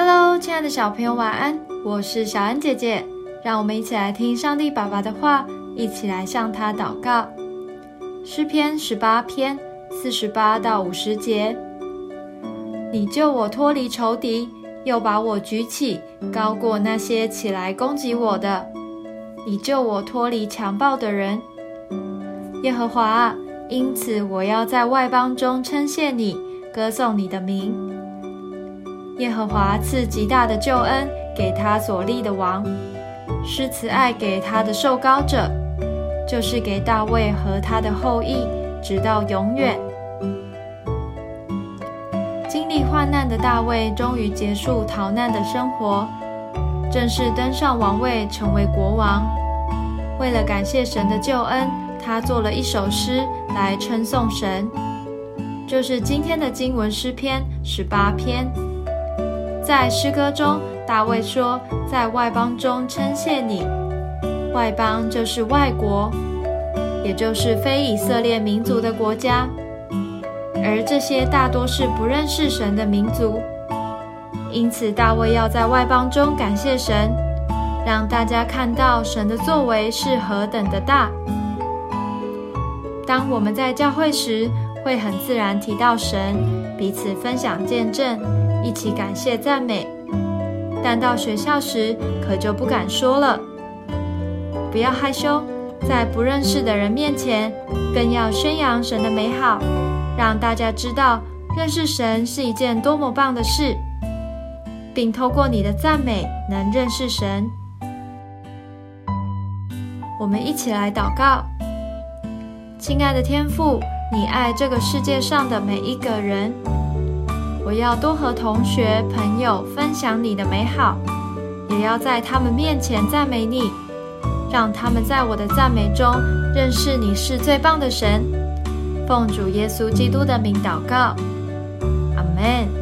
Hello，亲爱的小朋友，晚安！我是小恩姐姐，让我们一起来听上帝爸爸的话，一起来向他祷告。诗篇十八篇四十八到五十节：你救我脱离仇敌，又把我举起，高过那些起来攻击我的。你救我脱离强暴的人，耶和华。因此，我要在外邦中称谢你，歌颂你的名。耶和华赐极大的救恩给他所立的王，施慈爱给他的受膏者，就是给大卫和他的后裔，直到永远。经历患难的大卫终于结束逃难的生活，正式登上王位，成为国王。为了感谢神的救恩。他做了一首诗来称颂神，就是今天的经文诗篇十八篇。在诗歌中，大卫说：“在外邦中称谢你，外邦就是外国，也就是非以色列民族的国家，而这些大多是不认识神的民族。因此，大卫要在外邦中感谢神，让大家看到神的作为是何等的大。”当我们在教会时，会很自然提到神，彼此分享见证，一起感谢赞美。但到学校时，可就不敢说了。不要害羞，在不认识的人面前，更要宣扬神的美好，让大家知道认识神是一件多么棒的事，并透过你的赞美能认识神。我们一起来祷告。亲爱的天父，你爱这个世界上的每一个人。我要多和同学、朋友分享你的美好，也要在他们面前赞美你，让他们在我的赞美中认识你是最棒的神。奉主耶稣基督的名祷告，阿门。